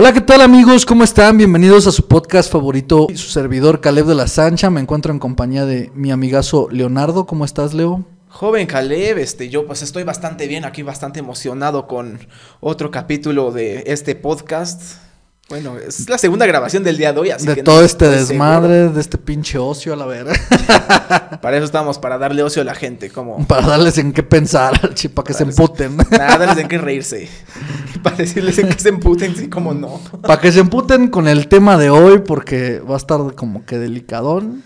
Hola, ¿qué tal amigos? ¿Cómo están? Bienvenidos a su podcast favorito, su servidor Caleb de la Sancha. Me encuentro en compañía de mi amigazo Leonardo. ¿Cómo estás, Leo? Joven Caleb, este, yo pues estoy bastante bien aquí, bastante emocionado con otro capítulo de este podcast. Bueno, es la segunda grabación del día de hoy, así de que todo no este desmadre, seguro. de este pinche ocio a la verga. Para eso estamos, para darle ocio a la gente, como... Para darles en qué pensar, para que se emputen. Nada, darles en qué reírse. Para decirles en qué se emputen, sí, como no. para que se emputen con el tema de hoy, porque va a estar como que delicadón.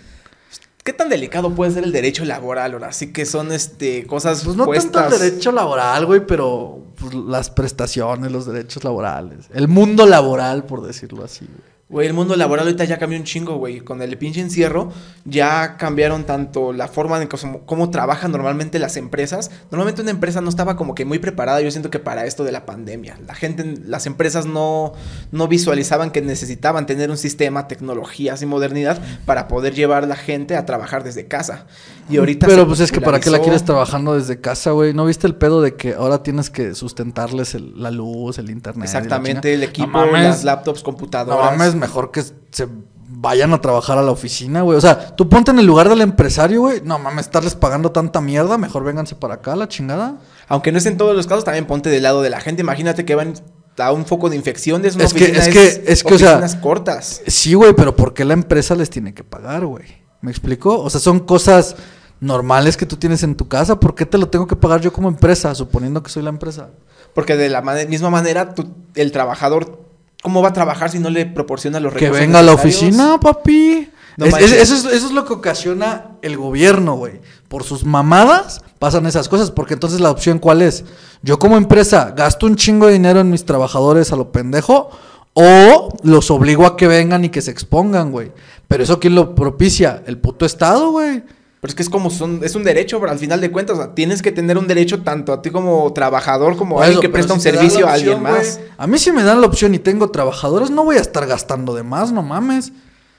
¿Qué tan delicado puede ser el derecho laboral ahora? Así que son, este, cosas Pues no puestas... tanto el derecho laboral, güey, pero pues, las prestaciones, los derechos laborales. El mundo laboral, por decirlo así, güey. Güey, el mundo laboral ahorita ya cambió un chingo, güey. Con el pinche encierro ya cambiaron tanto la forma en cómo, cómo trabajan normalmente las empresas. Normalmente una empresa no estaba como que muy preparada, yo siento que para esto de la pandemia. La gente, las empresas no, no visualizaban que necesitaban tener un sistema, tecnologías y modernidad para poder llevar a la gente a trabajar desde casa. Y ahorita Pero se pues es que para qué la quieres trabajando desde casa, güey. ¿No viste el pedo de que ahora tienes que sustentarles el- la luz, el internet? Exactamente, el equipo, No mames, las laptops, No computadoras. mames, mejor que se vayan a trabajar a la oficina, güey. O sea, tú ponte en el lugar del empresario, güey. No mames, estarles pagando tanta mierda. Mejor vénganse para acá, la chingada. Aunque no es en todos los casos, también ponte del lado de la gente. Imagínate que van a un foco de infección de Es que- es que- es que, o sea- cortas. Sí, güey, pero ¿por qué la empresa les tiene que pagar, güey? ¿Me explico? O sea, son cosas normales que tú tienes en tu casa. ¿Por qué te lo tengo que pagar yo como empresa, suponiendo que soy la empresa? Porque de la misma manera, tú- el trabajador, ¿cómo va a trabajar si no le proporciona los Que recursos venga a la oficina, papi. No Es- manches. es- eso, es, eso es lo que ocasiona el gobierno, güey. Por sus mamadas pasan esas cosas. Porque entonces la opción, ¿cuál es? Yo como empresa gasto un chingo de dinero en mis trabajadores a lo pendejo. O los obligo a que vengan y que se expongan, güey. Pero eso quién lo propicia? El puto Estado, güey. Pero es que es como son, es un derecho, pero al final de cuentas, o sea, tienes que tener un derecho tanto a ti como trabajador, como Por alguien que presta si un servicio a alguien más. A mí si me dan la opción y tengo trabajadores, no voy a estar gastando de más, no mames.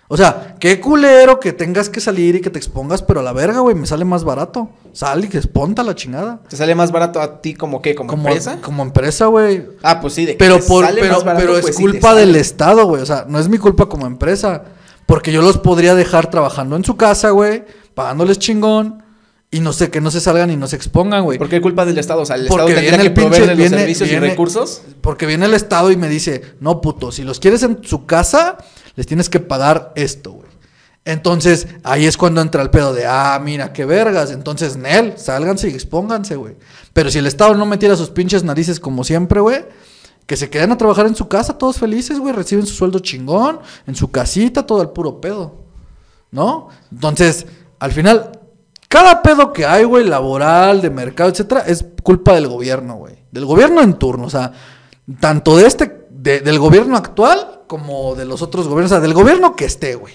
O sea, qué culero que tengas que salir y que te expongas, pero a la verga, güey, me sale más barato. Sal y que esponta la chingada. ¿Te sale más barato a ti como qué? ¿Como, Como empresa? Como empresa, güey. Ah, pues sí, de que Pero, te por, sale pero, más barato, pero es pues culpa del Estado, güey. O sea, no es mi culpa como empresa. Porque yo los podría dejar trabajando en su casa, güey, pagándoles chingón. Y no sé, que no se salgan y no se expongan, güey. ¿Por qué culpa del Estado? O sea, el Porque Estado tendría viene que proveerle los viene- servicios viene- y recursos. Porque viene el Estado y me dice, no, puto, si los quieres en su casa, les tienes que pagar esto, güey. Entonces, ahí es cuando entra el pedo de, ah, mira, qué vergas. Entonces, Nel, sálganse y expónganse, güey. Pero si el Estado no metiera sus pinches narices como siempre, güey, que se queden a trabajar en su casa, todos felices, güey, reciben su sueldo chingón, en su casita, todo el puro pedo. ¿No? Entonces, al final, cada pedo que hay, güey, laboral, de mercado, etcétera, es culpa del gobierno, güey. Del gobierno en turno, o sea, tanto de este, de- del gobierno actual como de los otros gobiernos, o sea, del gobierno que esté, güey.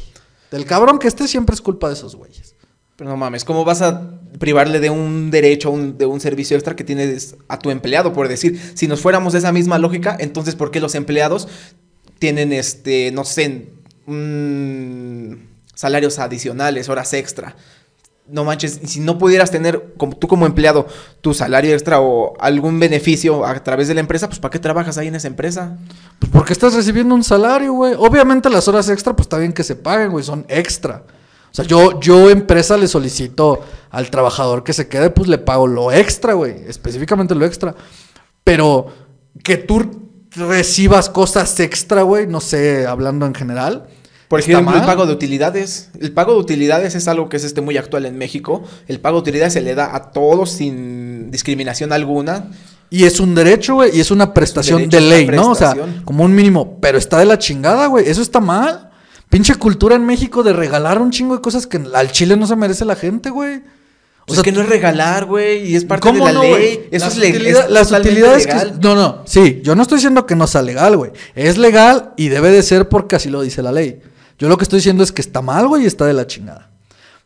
Del cabrón que esté siempre es culpa de esos güeyes. Pero no mames, ¿cómo vas a privarle de un derecho, de un servicio extra que tienes a tu empleado? Por decir, si nos fuéramos de esa misma lógica, entonces ¿por qué los empleados tienen, este, no sé, salarios adicionales, horas extra? No manches, si no pudieras tener, como, tú como empleado, tu salario extra o algún beneficio a través de la empresa, pues ¿para qué trabajas ahí en esa empresa? Pues porque estás recibiendo un salario, güey. Obviamente las horas extra, pues está bien que se paguen, güey, son extra. O sea, yo, yo empresa le solicito al trabajador que se quede, pues le pago lo extra, güey. Específicamente lo extra. Pero que tú recibas cosas extra, güey, no sé, hablando en general. Por ¿está ejemplo, el pago de utilidades. El pago de utilidades es algo que es este muy actual en México. El pago de utilidades se le da a todos sin discriminación alguna. Y es un derecho, güey, y es una prestación derecho, de ley, ¿no? O sea, como un mínimo. Pero está de la chingada, güey. Eso está mal. Pinche cultura en México de regalar un chingo de cosas que al chile no se merece la gente, güey. O O sea, es que no es regalar, güey, y es parte ¿cómo de la no, ley. Eso Las es, utilidad- es Las utilidades legal. que... No, no, sí, yo no estoy diciendo que no sea legal, güey. Es legal y debe de ser porque así lo dice la ley. Yo lo que estoy diciendo es que está mal, güey, y está de la chingada.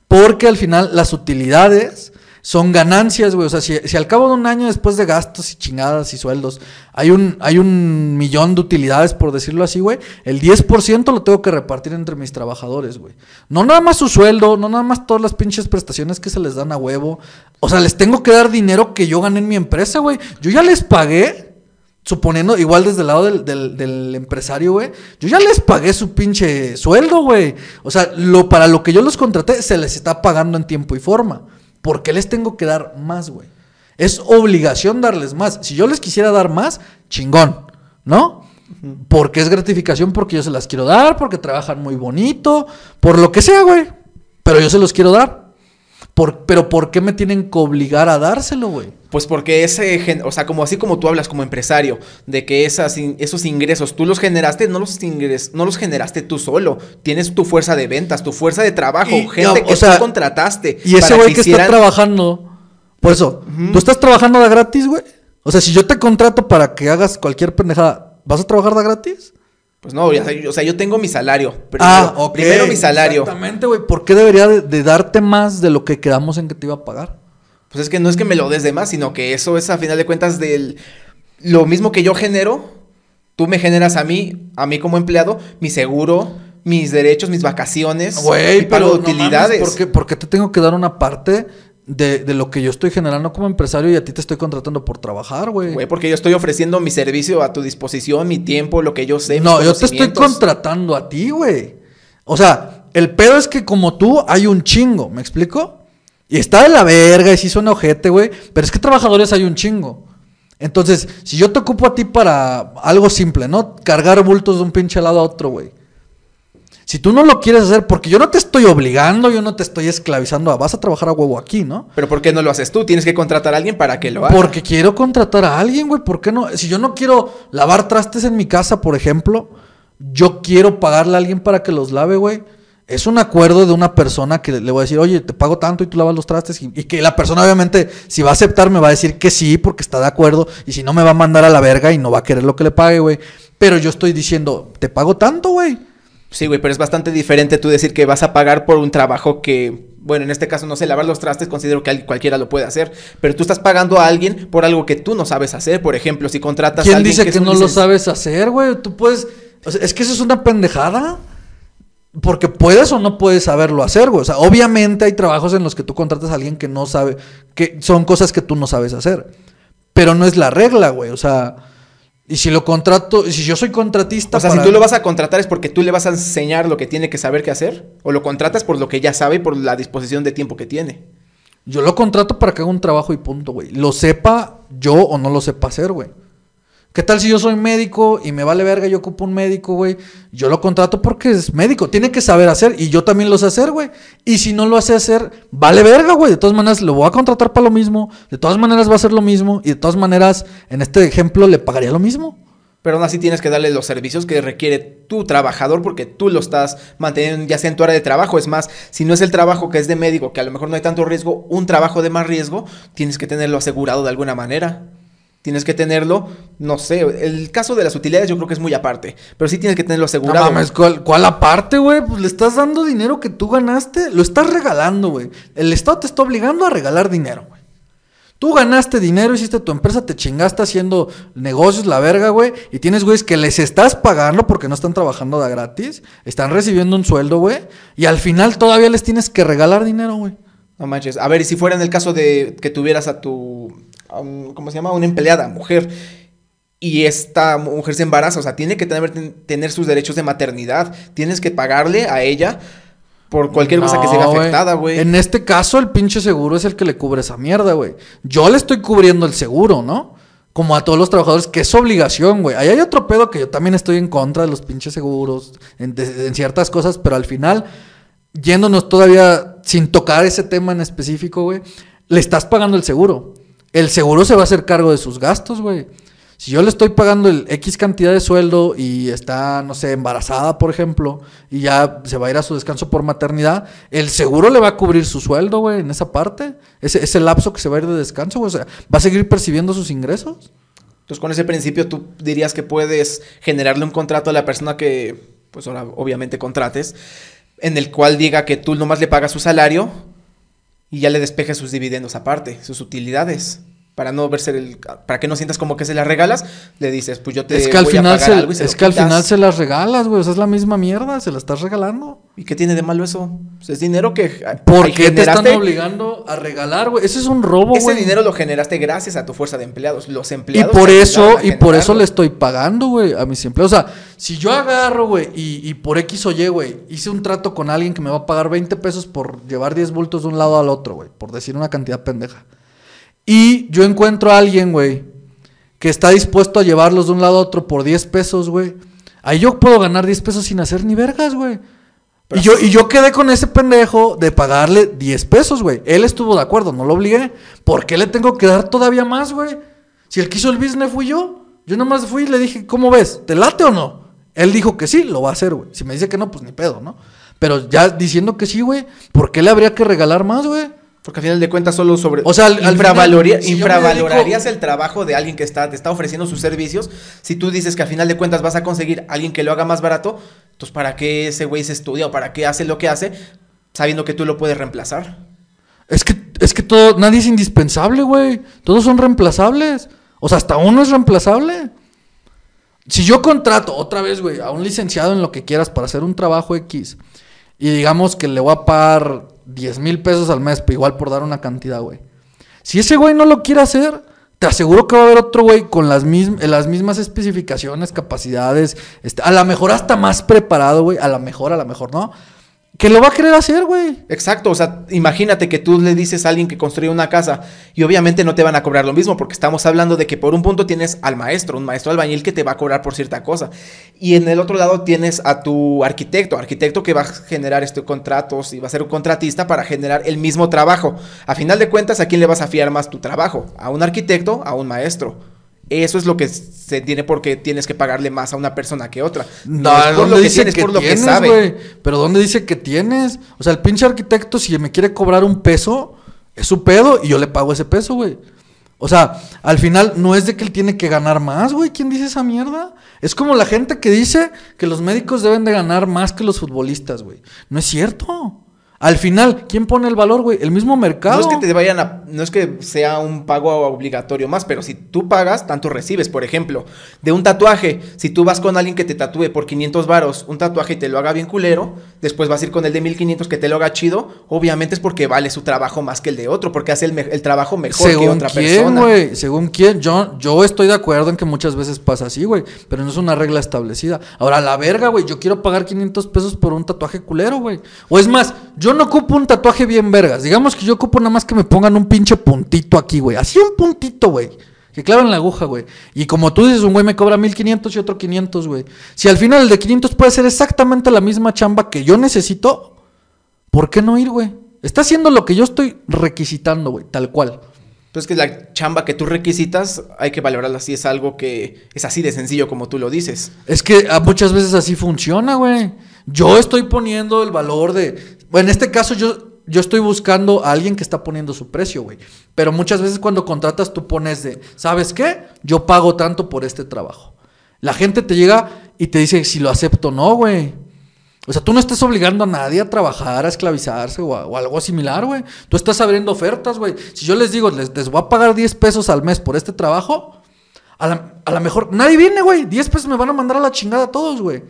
Porque al final las utilidades son ganancias, güey. O sea, si, si al cabo de un año después de gastos y chingadas y sueldos hay un, hay un millón de utilidades, por decirlo así, güey, el 10% lo tengo que repartir entre mis trabajadores, güey. No nada más su sueldo, no nada más todas las pinches prestaciones que se les dan a huevo. O sea, les tengo que dar dinero que yo gané en mi empresa, güey. Yo ya les pagué suponiendo, igual desde el lado del, del- del empresario, güey, yo ya les pagué su pinche sueldo, güey. O sea, lo, para lo que yo los contraté, se les está pagando en tiempo y forma. ¿Por qué les tengo que dar más, güey? Es obligación darles más. Si yo les quisiera dar más, chingón, ¿no? Porque es gratificación, porque yo se las quiero dar, porque trabajan muy bonito, por lo que sea, güey. Pero yo se los quiero dar. Por- pero ¿por qué me tienen que obligar a dárselo, güey? Pues porque ese, gen- o sea, como así como tú hablas como empresario, de que esas, esos ingresos tú los generaste, no los, ingres, no los generaste tú solo. Tienes tu fuerza de ventas, tu fuerza de trabajo, Y- gente que sea, tú contrataste. Y ese güey que, está trabajando. Por eso, ¿tú estás trabajando de gratis, güey? O sea, si yo te contrato para que hagas cualquier pendejada, ¿vas a trabajar de gratis? Pues no, ya o sea, yo tengo mi salario. Primero, ah, ok. Primero mi salario. Exactamente, güey. ¿Por qué debería de, de darte más de lo que quedamos en que te iba a pagar? Pues es que no es que me lo des de más, sino que eso es a final de cuentas del lo mismo que yo genero, tú me generas a mí, a mí como empleado, mi seguro, mis derechos, mis vacaciones, mi Güey, pago pero de no mames, utilidades. ¿por, qué, por qué te tengo que dar una parte de, de lo que yo estoy generando como empresario y a ti te estoy contratando por trabajar, güey? Güey, porque yo estoy ofreciendo mi servicio a tu disposición, mi tiempo, lo que yo sé. mis No, yo te estoy contratando a ti, güey. O sea, el pedo es que como tú hay un chingo, ¿me explico? Y está de la verga y sí suena ojete, güey. Pero es que trabajadores hay un chingo. Entonces, si yo te ocupo a ti para algo simple, ¿no? Cargar bultos de un pinche lado a otro, güey. Si tú no lo quieres hacer, porque yo no te estoy obligando, yo no te estoy esclavizando a vas a trabajar a huevo aquí, ¿no? Pero ¿por qué no lo haces tú? Tienes que contratar a alguien para que lo haga. Porque quiero contratar a alguien, güey. ¿Por qué no? Si yo no quiero lavar trastes en mi casa, por ejemplo, yo quiero pagarle a alguien para que los lave, güey. Es un acuerdo de una persona que le voy a decir, oye, te pago tanto y tú lavas los trastes. Y, y que la persona, obviamente, si va a aceptar, me va a decir que sí, porque está de acuerdo. Y si no, me va a mandar a la verga y no va a querer lo que le pague, güey. Pero yo estoy diciendo, te pago tanto, güey. Sí, güey, pero es bastante diferente tú decir que vas a pagar por un trabajo que, bueno, en este caso, no sé, lavar los trastes, considero que al- cualquiera lo puede hacer, pero tú estás pagando a alguien por algo que tú no sabes hacer, por ejemplo, si contratas a ¿Quién alguien dice que, no lo sabes hacer, güey? Tú puedes. o sea, es que eso es una pendejada. Porque puedes o no puedes saberlo hacer, güey. O sea, obviamente hay trabajos en los que tú contratas a alguien que no sabe. que son cosas que tú no sabes hacer. Pero no es la regla, güey. O sea. Y si lo contrato. Si yo soy contratista. O sea, para- si tú lo vas a contratar es porque tú le vas a enseñar lo que tiene que saber qué hacer, o lo contratas por lo que ya sabe y por la disposición de tiempo que tiene. Yo lo contrato para que haga un trabajo y punto, güey. Lo sepa yo o no lo sepa hacer, güey. ¿Qué tal si yo soy médico y me vale verga, yo ocupo un médico, güey? Yo lo contrato porque es médico, tiene que saber hacer y yo también lo sé hacer, güey. Y si no lo hace hacer, vale verga, güey. De todas maneras, lo voy a contratar para lo mismo. De todas maneras, va a ser lo mismo. Y de todas maneras, en este ejemplo, le pagaría lo mismo. Pero aún así tienes que darle los servicios que requiere tu trabajador porque tú lo estás manteniendo ya sea en tu área de trabajo. Es más, si no es el trabajo que es de médico, que a lo mejor no hay tanto riesgo, un trabajo de más riesgo, tienes que tenerlo asegurado de alguna manera. Tienes que tenerlo, no sé, el caso de las utilidades yo creo que es muy aparte, pero sí tienes que tenerlo No asegurado. mames, ¿cuál, cuál aparte, güey? Pues le estás dando dinero que tú ganaste. Lo estás regalando, güey. El Estado te está obligando a regalar dinero, güey. Tú ganaste dinero, hiciste tu empresa, te chingaste haciendo negocios, la verga, güey. Y tienes güeyes que les estás pagando porque no están trabajando de gratis. Están recibiendo un sueldo, güey. Y al final todavía les tienes que regalar dinero, güey. No manches. A ver, y si fuera en el caso de que tuvieras a tu, a un- ¿cómo se llama? Una empleada, mujer, y esta mujer se embaraza, o sea, tiene que tener, tener sus derechos de maternidad, tienes que pagarle a ella por cualquier cosa que se vea afectada, güey. En este caso, el pinche seguro es el que le cubre esa mierda, güey. Yo le estoy cubriendo el seguro, ¿no? Como a todos los trabajadores, que es obligación, güey. Ahí hay otro pedo que yo también estoy en contra de los pinches seguros, en, de- en ciertas cosas, pero al final, yéndonos todavía sin tocar ese tema en específico, güey, le estás pagando el seguro. El seguro se va a hacer cargo de sus gastos, güey. Si yo le estoy pagando el X cantidad de sueldo y está, no sé, embarazada, por ejemplo, y ya se va a ir a su descanso por maternidad, el seguro le va a cubrir su sueldo, güey, en esa parte. Ese, lapso que se va a ir de descanso, güey. O sea, va a seguir percibiendo sus ingresos. Entonces, con ese principio, tú dirías que puedes generarle un contrato a la persona que, pues ahora, obviamente contrates, en el cual diga que tú nomás le pagas su salario y ya le despejes sus dividendos aparte, sus utilidades. Para no verse el, para que no sientas como que se las regalas, le dices, pues yo te Es que al voy a final pagar se, algo y se es lo que al final se las regalas, güey. O sea, es la misma mierda, se la estás regalando. ¿Y qué tiene de malo eso? Pues es dinero que ¿Por qué te están obligando a regalar, güey? Ese es un robo, Ese güey. dinero lo generaste gracias a tu fuerza de empleados. Los Y empleados por te eso, a y por eso le estoy pagando, güey, a mis empleados. O sea, si yo agarro, güey, y, y por X o Y, güey, hice un trato con alguien que me va a pagar 20 pesos por llevar 10 bultos de un lado al otro, güey, por decir una cantidad pendeja. Y yo encuentro a alguien, güey, que está dispuesto a llevarlos de un lado a otro por 10 pesos, güey. Ahí yo puedo ganar 10 pesos sin hacer ni vergas, güey. Y yo, y yo quedé con ese pendejo de pagarle 10 pesos, güey. Él estuvo de acuerdo, no lo obligué. ¿Por qué le tengo que dar todavía más, güey? Si el que hizo el business fui yo. Yo nomás fui y le dije, ¿cómo ves? ¿Te late o no? Él dijo que sí, lo va a hacer, güey. Si me dice que no, pues ni pedo, ¿no? Pero ya diciendo que sí, güey, ¿por qué le habría que regalar más, güey? Porque al final de cuentas solo sobre... O sea, al- final, si infravalorarías dedico- el trabajo de alguien que está, te está ofreciendo sus servicios. Si tú dices que al final de cuentas vas a conseguir a alguien que lo haga más barato, entonces ¿para qué ese güey se estudia o para qué hace lo que hace sabiendo que tú lo puedes reemplazar? Es que, es que todo, nadie es indispensable, güey. Todos son reemplazables. O sea, hasta uno es reemplazable. Si yo contrato otra vez, güey, a un licenciado en lo que quieras para hacer un trabajo X y digamos que le voy a pagar 10 mil pesos al mes, pero igual por dar una cantidad, güey. Si ese güey no lo quiere hacer, te aseguro que va a haber otro güey con las, eh, mismas especificaciones, capacidades, este, a lo mejor hasta más preparado, güey, a lo mejor, a lo mejor no, que lo va a querer hacer, güey. Exacto, o sea, imagínate que tú le dices a alguien que construye una casa y obviamente no te van a cobrar lo mismo porque estamos hablando de que por un punto tienes al maestro, un maestro albañil que te va a cobrar por cierta cosa y en el otro lado tienes a tu arquitecto, arquitecto que va a generar este contratos y va a ser un contratista para generar el mismo trabajo. A final de cuentas, ¿a quién le vas a fiar más tu trabajo? ¿A un arquitecto? ¿A un maestro? Eso es lo que se entiende porque tienes que pagarle más a una persona que otra. No, es por ¿dónde lo que dice tienes, que por lo que sabe. Pero ¿dónde dice que tienes? O sea, el pinche arquitecto, si me quiere cobrar un peso, es su pedo y yo le pago ese peso, güey. O sea, al final no es de que él tiene que ganar más, güey. ¿Quién dice esa mierda? Es como la gente que dice que los médicos deben de ganar más que los futbolistas, güey. No es cierto. Al final, ¿quién pone el valor, güey? El mismo mercado. No es que te vayan a, no es que sea un pago obligatorio más, pero si tú pagas, tanto recibes. Por ejemplo, de un tatuaje, si tú vas con alguien que te tatúe por 500 varos un tatuaje y te lo haga bien culero, después vas a ir con el de 1500 que te lo haga chido, obviamente es porque vale su trabajo más que el de otro, porque hace el, trabajo mejor que Según otra quién, persona. güey. Según quién. Yo, yo estoy de acuerdo en que muchas veces pasa así, güey. Pero no es una regla establecida. Ahora, la verga, güey. Yo quiero pagar 500 pesos por un tatuaje culero, güey. O es más, yo no ocupo un tatuaje bien vergas. Digamos que yo ocupo nada más que me pongan un pinche puntito aquí, güey. Así un puntito, güey. Que claven la aguja, güey. Y como tú dices, un güey me cobra 1500 y otro 500, güey. Si al final el de 500 puede ser exactamente la misma chamba que yo necesito, ¿por qué no ir, güey? Está haciendo lo que yo estoy requisitando, güey. Tal cual. Pues que la chamba que tú requisitas hay que valorarla así, es algo que es así de sencillo como tú lo dices. Es que ah, muchas veces así funciona, güey. Yo estoy poniendo el valor de. En este caso yo, yo estoy buscando a alguien que está poniendo su precio, güey. Pero muchas veces cuando contratas tú pones de, ¿sabes qué? Yo pago tanto por este trabajo. La gente te llega y te dice si lo acepto o no, güey. O sea, tú no estás obligando a nadie a trabajar, a esclavizarse o, a- algo similar, güey. Tú estás abriendo ofertas, güey. Si yo les digo, les, les voy a pagar 10 pesos al mes por este trabajo, a la, a mejor, nadie viene, güey. 10 pesos me van a mandar a la chingada a todos, güey.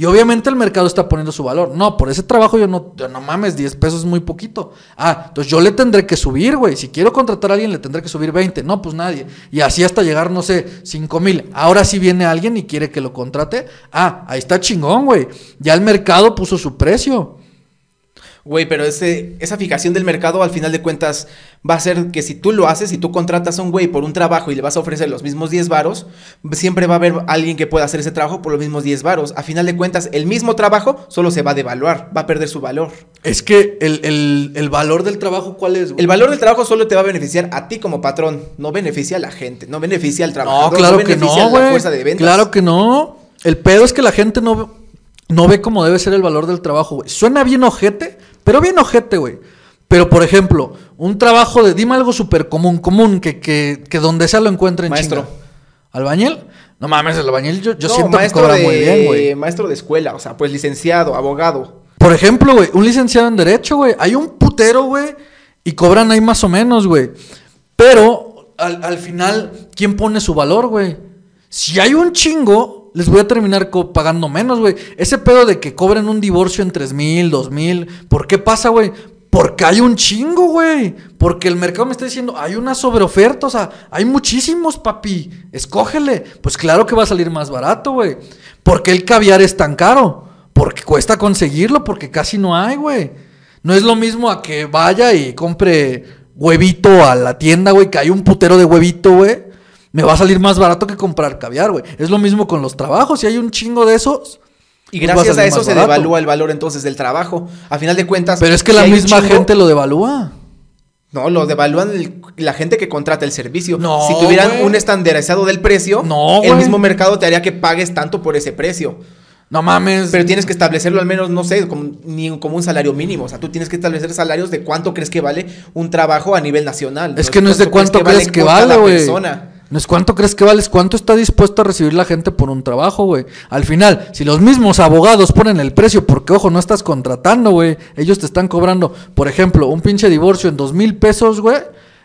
Y obviamente el mercado está poniendo su valor. No, por ese trabajo yo no, yo no mames, 10 pesos es muy poquito. Ah, entonces yo le tendré que subir, güey. Si quiero contratar a alguien, le tendré que subir 20. No, pues nadie. Y así hasta llegar, no sé, 5 mil. Ahora sí viene alguien y quiere que lo contrate. Ah, ahí está chingón, güey. Ya el mercado puso su precio. Güey, pero ese, esa fijación del mercado al final de cuentas va a ser que si tú lo haces, si tú contratas a un güey por un trabajo y le vas a ofrecer los mismos 10 varos, siempre va a haber alguien que pueda hacer ese trabajo por los mismos 10 varos. A final de cuentas, el mismo trabajo solo se va a devaluar, va a perder su valor. Es que el, el- el valor del trabajo, ¿cuál es, güey? El valor del trabajo solo te va a beneficiar a ti como patrón, no beneficia a la gente, no beneficia al No, trabajador, claro que beneficia no, a la güey. fuerza de ventas. Claro que no. El pedo es que la gente no, no ve cómo debe ser el valor del trabajo, güey. Suena bien ojete, pero bien ojete, güey. Pero, por ejemplo, un trabajo de... Dime algo súper común, común, que, que, que donde sea lo encuentren Maestro. chinga. ¿Albañil? No mames, el albañil yo, yo No, siento que cobra de, muy bien, güey. Maestro de escuela, o sea, pues licenciado, abogado. Por ejemplo, güey, un licenciado en Derecho, güey. Hay un putero, güey, y cobran ahí más o menos, güey. Pero al, al final, ¿quién pone su valor, güey? Si hay un chingo, les voy a terminar pagando menos, güey. Ese pedo de que cobren un divorcio en tres mil, dos mil, ¿por qué pasa, güey? Porque hay un chingo, güey. Porque el mercado me está diciendo, hay una sobreoferta, o sea, hay muchísimos, papi. Escógele. Pues claro que va a salir más barato, güey. Porque el caviar es tan caro. Porque cuesta conseguirlo, porque casi no hay, güey. No es lo mismo a que vaya y compre huevito a la tienda, güey, que hay un putero de huevito, güey. Me va a salir más barato que comprar caviar, güey. Es lo mismo con los trabajos. Si hay un chingo de esos. Y pues gracias a eso se barato. devalúa el valor entonces del trabajo. A final de cuentas. Pero es que si la misma chingo- gente lo devalúa. No, lo devalúan el- la gente que contrata el servicio. No, si tuvieran un estandarizado del precio, No, el mismo mercado te haría que pagues tanto por ese precio. No mames. Pero tienes que establecerlo al menos, no sé, como, ni como un salario mínimo. O sea, tú tienes que establecer salarios de cuánto crees que vale un trabajo a nivel nacional. Es que no es de cuánto crees que por vale, cada güey. persona. No es cuánto crees que vale, es cuánto está dispuesto a recibir la gente por un trabajo, güey. Al final, si los mismos abogados ponen el precio, porque ojo, no estás contratando, güey. Ellos te están cobrando, por ejemplo, un pinche divorcio en dos mil pesos, güey.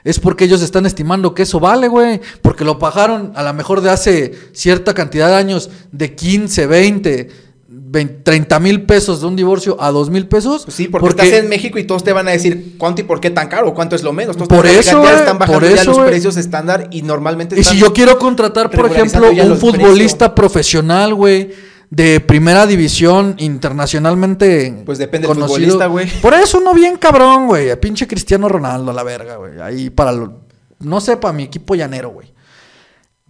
Es porque ellos están estimando que eso vale, güey. Porque lo pagaron a lo mejor de hace cierta cantidad de años, de 15, 20, 20 30 mil pesos de un divorcio a dos mil pesos. Pues sí, porque, estás en México y todos te van a decir cuánto y por qué tan caro, cuánto es lo menos. Entonces, Por eso, están bajando por ya eso, los güey. precios estándar y normalmente Y si yo quiero contratar, por ejemplo, un futbolista profesional, güey, de primera división internacionalmente Pues depende del futbolista, güey. Por eso uno bien cabrón, güey. A pinche Cristiano Ronaldo, a la verga, güey. Ahí para lo, no sé, para mi equipo llanero, güey.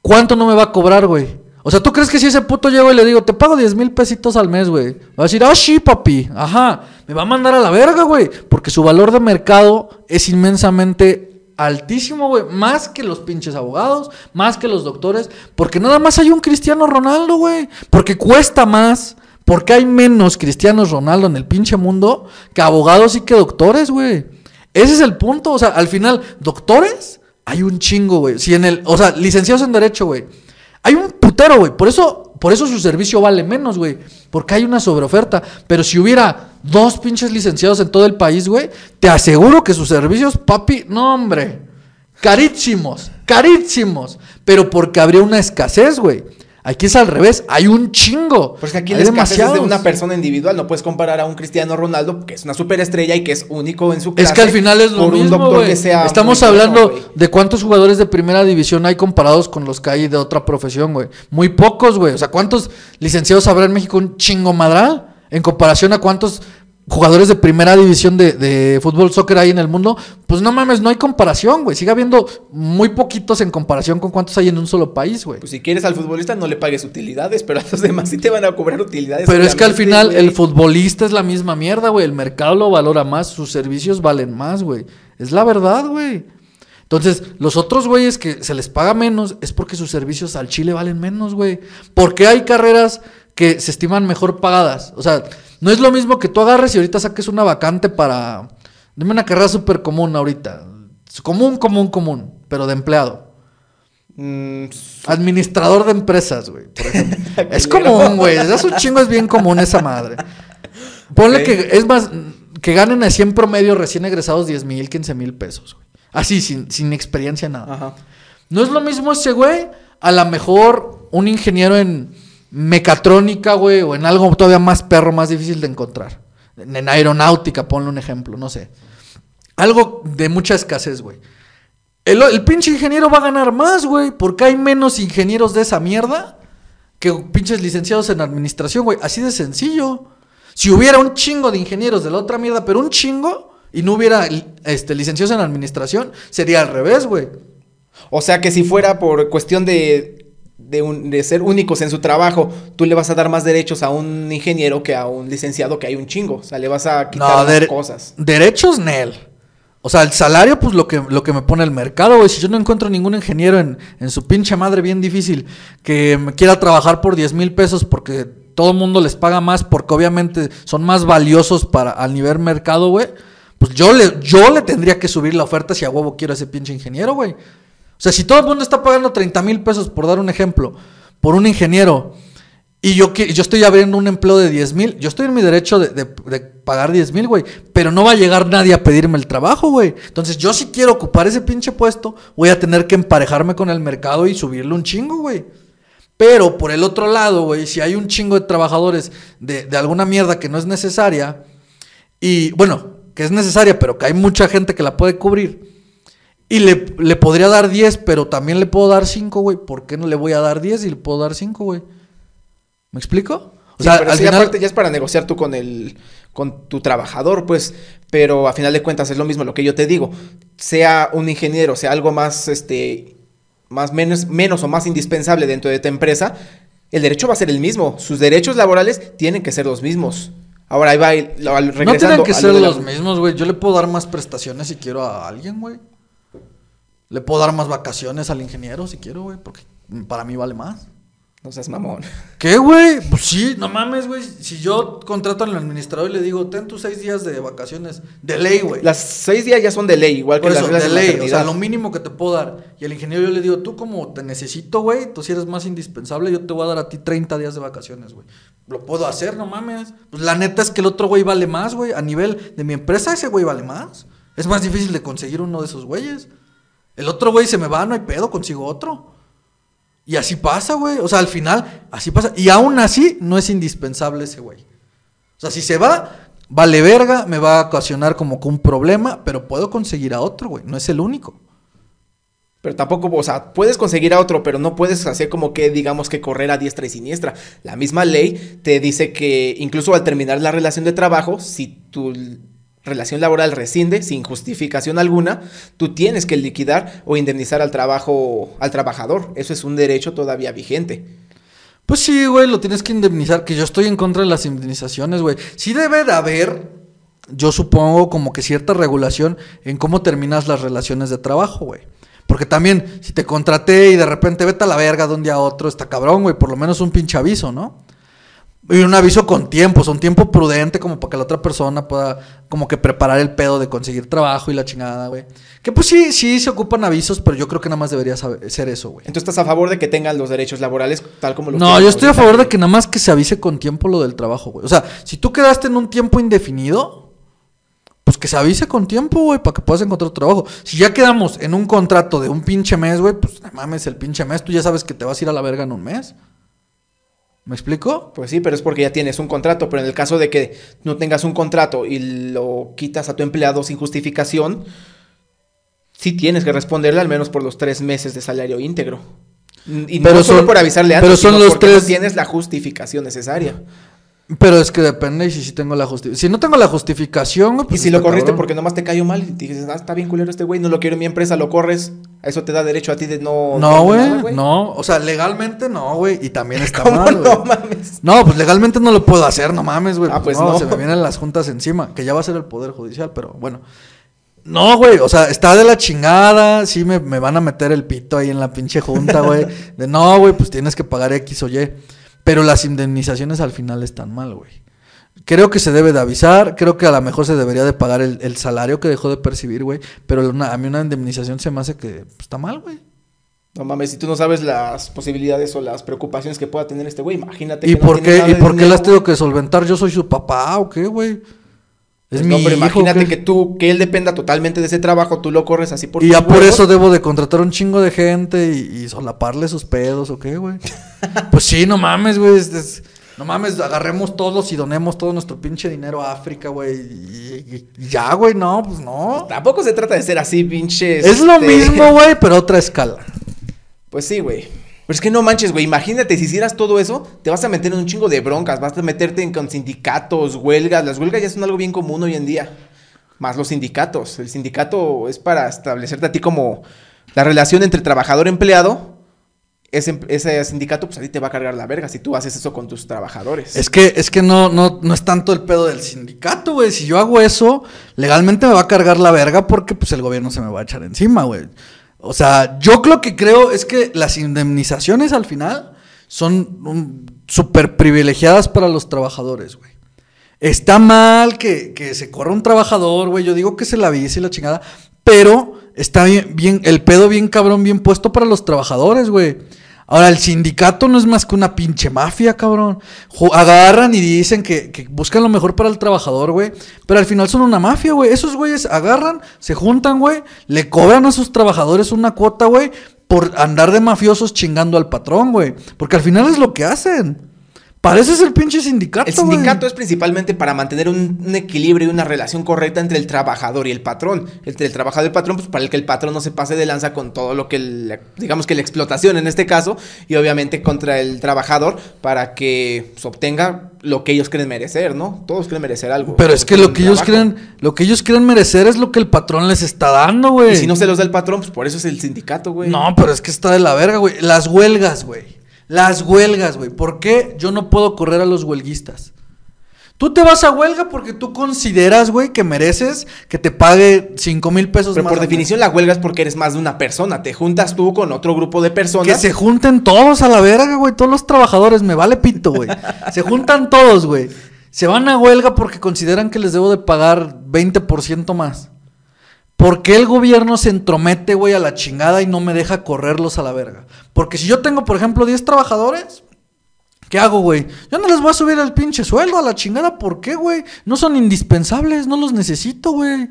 ¿Cuánto no me va a cobrar, güey? O sea, ¿tú crees que si ese puto llego y le digo, te pago 10 mil pesitos al mes, güey? Va a decir, ah, sí, papi. Ajá. Me va a mandar a la verga, güey. Porque su valor de mercado es inmensamente altísimo, güey. Más que los pinches abogados, más que los doctores. Porque nada más hay un Cristiano Ronaldo, güey. Porque cuesta más. Porque hay menos Cristianos Ronaldo en el pinche mundo que abogados y que doctores, güey. Ese es el punto. O sea, al final, doctores, hay un chingo, güey. Si en el, o sea, licenciados en Derecho, güey. Hay un putero, güey. Por eso, por eso su servicio vale menos, güey. Porque hay una sobreoferta. Pero si hubiera dos pinches licenciados en todo el país, güey, te aseguro que sus servicios, papi, no, hombre. Carísimos, carísimos. Pero porque habría una escasez, güey. Aquí es al revés, hay un chingo. Pues que aquí Hay la escasez es de una persona individual. No puedes comparar a un Cristiano Ronaldo, que es una superestrella y que es único en su Es clase. que al final es lo por un mismo, doctor güey. que sea Estamos bueno, hablando de cuántos jugadores de primera división hay comparados con los que hay de otra profesión, güey. Muy pocos, güey. O sea, ¿cuántos licenciados habrá en México? Un chingo madral. En comparación a cuántos jugadores de primera división de, de fútbol, soccer hay en el mundo. Pues no mames, no hay comparación, güey. Sigue habiendo muy poquitos en comparación con cuántos hay en un solo país, güey. Pues si quieres al futbolista no le pagues utilidades, pero a los demás sí te van a cobrar utilidades. Pero es que al final güey. el futbolista es la misma mierda, güey. El mercado lo valora más, sus servicios valen más, güey. Es la verdad, güey. Entonces, los otros güeyes que se les paga menos es porque sus servicios al Chile valen menos, güey. Porque hay carreras que se estiman mejor pagadas. O sea, no es lo mismo que tú agarres y ahorita saques una vacante para... Dime una carrera súper común ahorita. Común, común, común, pero de empleado. Mm, Administrador de empresas, güey. por ejemplo. es común, güey. Es un chingo, es bien común esa madre. Ponle que, es más, que ganen así en promedio recién egresados 10 mil, 15 mil pesos, güey. Así, sin, sin experiencia, nada. Ajá. No es lo mismo ese güey, a lo mejor un ingeniero en mecatrónica, güey, o en algo todavía más perro, más difícil de encontrar. En, aeronáutica, ponle un ejemplo, no sé. Algo de mucha escasez, güey. El, el pinche ingeniero va a ganar más, güey, porque hay menos ingenieros de esa mierda que pinches licenciados en administración, güey. Así de sencillo. Si hubiera un chingo de ingenieros de la otra mierda, pero un chingo, y no hubiera este, licenciados en administración, sería al revés, güey. O sea que si fuera por cuestión de, de, un- de ser únicos en su trabajo, tú le vas a dar más derechos a un ingeniero que a un licenciado que hay un chingo. O sea, le vas a quitar cosas. Derechos, Nel. O sea, el salario, pues lo que, lo que me pone el mercado, güey. Si yo no encuentro ningún ingeniero en, en su pinche madre bien difícil que me quiera trabajar por 10 mil pesos porque todo el mundo les paga más porque obviamente son más valiosos para al nivel mercado, güey. Pues yo le, yo le tendría que subir la oferta si a huevo quiero a ese pinche ingeniero, güey. O sea, si todo el mundo está pagando 30 mil pesos, por dar un ejemplo, por un ingeniero, Y yo, yo estoy abriendo un empleo de 10 mil. Yo estoy en mi derecho de, pagar 10 mil, güey. Pero no va a llegar nadie a pedirme el trabajo, güey. Entonces, yo si quiero ocupar ese pinche puesto, voy a tener que emparejarme con el mercado y subirle un chingo, güey. Pero por el otro lado, güey, si hay un chingo de trabajadores de alguna mierda que no es necesaria, y bueno, que es necesaria, pero que hay mucha gente que la puede cubrir, y le, le podría dar 10, pero también le puedo dar 5, güey, ¿por qué no le voy a dar 10 y le puedo dar 5, güey? ¿Me explico? O Sí, sea, pero al sí, final... aparte ya es para negociar tú con el con tu trabajador, pues, pero a final de cuentas es lo mismo lo que yo te digo. Sea un ingeniero, sea algo más este más menos menos o más indispensable dentro de tu empresa, el derecho va a ser el mismo, sus derechos laborales tienen que ser los mismos. Ahora ahí va al- No regresando tienen que ser la- los mismos, güey. Yo le puedo dar más prestaciones si quiero a alguien, güey. Le puedo dar más vacaciones al ingeniero si quiero, güey, porque para mí vale más. No seas mamón. ¿Qué, güey? Pues sí, no mames, güey. Si yo contrato al administrador y le digo, ten tus seis días de vacaciones, de ley, güey. Las seis días ya son de ley, igual que Por las eso, de ley, o sea, lo mínimo que te puedo dar. Y al ingeniero yo le digo, tú como te necesito, güey, tú si eres más indispensable, yo te voy a dar a ti 30 días de vacaciones, güey. Lo puedo hacer, no mames. Pues la neta es que el otro güey vale más, güey. A nivel de mi empresa, ese güey vale más. Es más difícil de conseguir uno de esos güeyes. El otro güey se me va, no hay pedo, consigo otro. Y así pasa, güey. O sea, al final, así pasa. Y aún así, no es indispensable ese güey. O sea, si se va, vale verga, me va a ocasionar como que un problema, pero puedo conseguir a otro, güey. No es el único. Pero tampoco, o sea, puedes conseguir a otro, pero no puedes hacer como que, digamos, que correr a diestra y siniestra. La misma ley te dice que incluso al terminar la relación de trabajo, si tu relación laboral rescinde sin justificación alguna, tú tienes que liquidar o indemnizar al trabajo, al trabajador. Eso es un derecho todavía vigente. Pues sí, güey, lo tienes que indemnizar, que yo estoy en contra de las indemnizaciones, güey. Sí debe de haber, yo supongo, como que cierta regulación en cómo terminas las relaciones de trabajo, güey. Porque también, si te contraté y de repente vete a la verga de un día a otro, está cabrón, güey, por lo menos un pinche aviso, ¿no? Y un aviso con tiempo, o sea, un tiempo prudente como para que la otra persona pueda como que preparar el pedo de conseguir trabajo y la chingada, güey. Que pues sí, sí se ocupan avisos, pero yo creo que nada más debería saber- ser eso, güey. Entonces estás a favor de que tengan los derechos laborales tal como lo No, yo estoy a favor de que nada más que se avise con tiempo lo del trabajo, güey. O sea, si tú quedaste en un tiempo indefinido, pues que se avise con tiempo, güey, para que puedas encontrar trabajo. Si ya quedamos en un contrato de un pinche mes, güey, pues no mames, el pinche mes, tú ya sabes que te vas a ir a la verga en un mes. ¿Me explico? Pues sí, pero es porque ya tienes un contrato. Pero en el caso de que no tengas un contrato y lo quitas a tu empleado sin justificación, sí tienes que responderle al menos por los tres meses de salario íntegro. Y Pero no solo son- por avisarle antes, pero son sino los porque tres- no tienes la justificación necesaria. Pero es que depende y si sí tengo la justificación. Si no tengo la justificación, güey, y pues si lo corriste cabrón. porque nomás te cayó mal y dices, ah, está bien culero este güey, no lo quiero en mi empresa, lo corres, eso te da derecho a ti de no... No, güey, no. O sea, legalmente no, güey. Y también está ¿Cómo mal, no mames? No, pues legalmente no lo puedo hacer, no mames, güey. Ah, pues, pues no, no. se me vienen las juntas encima, que ya va a ser el Poder Judicial, pero bueno. No, güey, o sea, está de la chingada, sí me, me van a meter el pito ahí en la pinche junta, güey. De no, güey, pues tienes que pagar X o Y. Pero las indemnizaciones al final están mal, güey. Creo que se debe de avisar, creo que a lo mejor se debería de pagar el, el salario que dejó de percibir, güey. Pero una- a mí una indemnización se me hace que pues, está mal, güey. No mames, si tú no sabes las posibilidades o las preocupaciones que pueda tener este güey, imagínate ¿Y que no por tiene qué, nada ¿y por qué dinero, las tengo güey. que solventar? ¿Yo soy su papá o qué, güey? Es No, mi pero hijo, imagínate que tú, que él dependa totalmente de ese trabajo, tú lo corres así por Y ya por huevos. eso debo de contratar un chingo de gente y, y solaparle sus pedos o qué, güey. pues sí, no mames, güey. no mames, agarremos todos y donemos todo nuestro pinche dinero a África, güey. Y, ya, güey, no, pues no. Tampoco se trata de ser así, pinches. Es lo este, mismo, güey, pero a otra escala. Pues sí, güey. Pero es que no manches, güey. Imagínate, si hicieras todo eso, te vas a meter en un chingo de broncas. Vas a meterte en, con sindicatos, huelgas. Las huelgas ya son algo bien común hoy en día. Más los sindicatos. El sindicato es para establecerte a ti como la relación entre trabajador-empleado. Ese, ese sindicato, pues a ti te va a cargar la verga si tú haces eso con tus trabajadores. Es que, es que no, no, no es tanto el pedo del sindicato, güey. Si yo hago eso, legalmente me va a cargar la verga porque pues el gobierno se me va a echar encima, güey. O sea, yo lo que creo es que las indemnizaciones al final son um, súper privilegiadas para los trabajadores, güey. Está mal que, que se corra un trabajador, güey. Yo digo que se la avise y la chingada. Pero está bien, bien, el pedo bien cabrón, bien puesto para los trabajadores, güey. Ahora, el sindicato no es más que una pinche mafia, cabrón. Agarran y dicen que, que buscan lo mejor para el trabajador, güey. Pero al final son una mafia, güey. Esos güeyes agarran, se juntan, güey. Le cobran a sus trabajadores una cuota, güey. Por andar de mafiosos chingando al patrón, güey. Porque al final es lo que hacen. Pareces el pinche sindicato, El güey. sindicato es principalmente para mantener un, un equilibrio y una relación correcta entre el trabajador y el patrón. Entre el trabajador y el patrón, pues para el que el patrón no se pase de lanza con todo lo que, el- digamos que la explotación en este caso, y obviamente contra el trabajador para que pues, obtenga lo que ellos creen merecer, ¿no? Todos creen merecer algo. Pero es que lo que ellos trabajo. creen, lo que ellos creen merecer es lo que el patrón les está dando, güey. Y si no se los da el patrón, pues por eso es el sindicato, güey. No, pero es que está de la verga, güey. Las huelgas, güey. Las huelgas, güey. ¿Por qué yo no puedo correr a los huelguistas? Tú te vas a huelga porque tú consideras, güey, que mereces que te pague 5 mil pesos Pero más por definición la huelga es porque eres más de una persona. Te juntas tú con otro grupo de personas. Que se junten todos a la verga, güey. Todos los trabajadores, me vale pito, güey. se juntan todos, güey. Se van a huelga porque consideran que les debo de pagar 20% más. ¿Por qué el gobierno se entromete, güey, a la chingada y no me deja correrlos a la verga? Porque si yo tengo, por ejemplo, 10 trabajadores, ¿qué hago, güey? Yo no les voy a subir el pinche sueldo a la chingada. ¿Por qué, güey? No son indispensables, no los necesito, güey.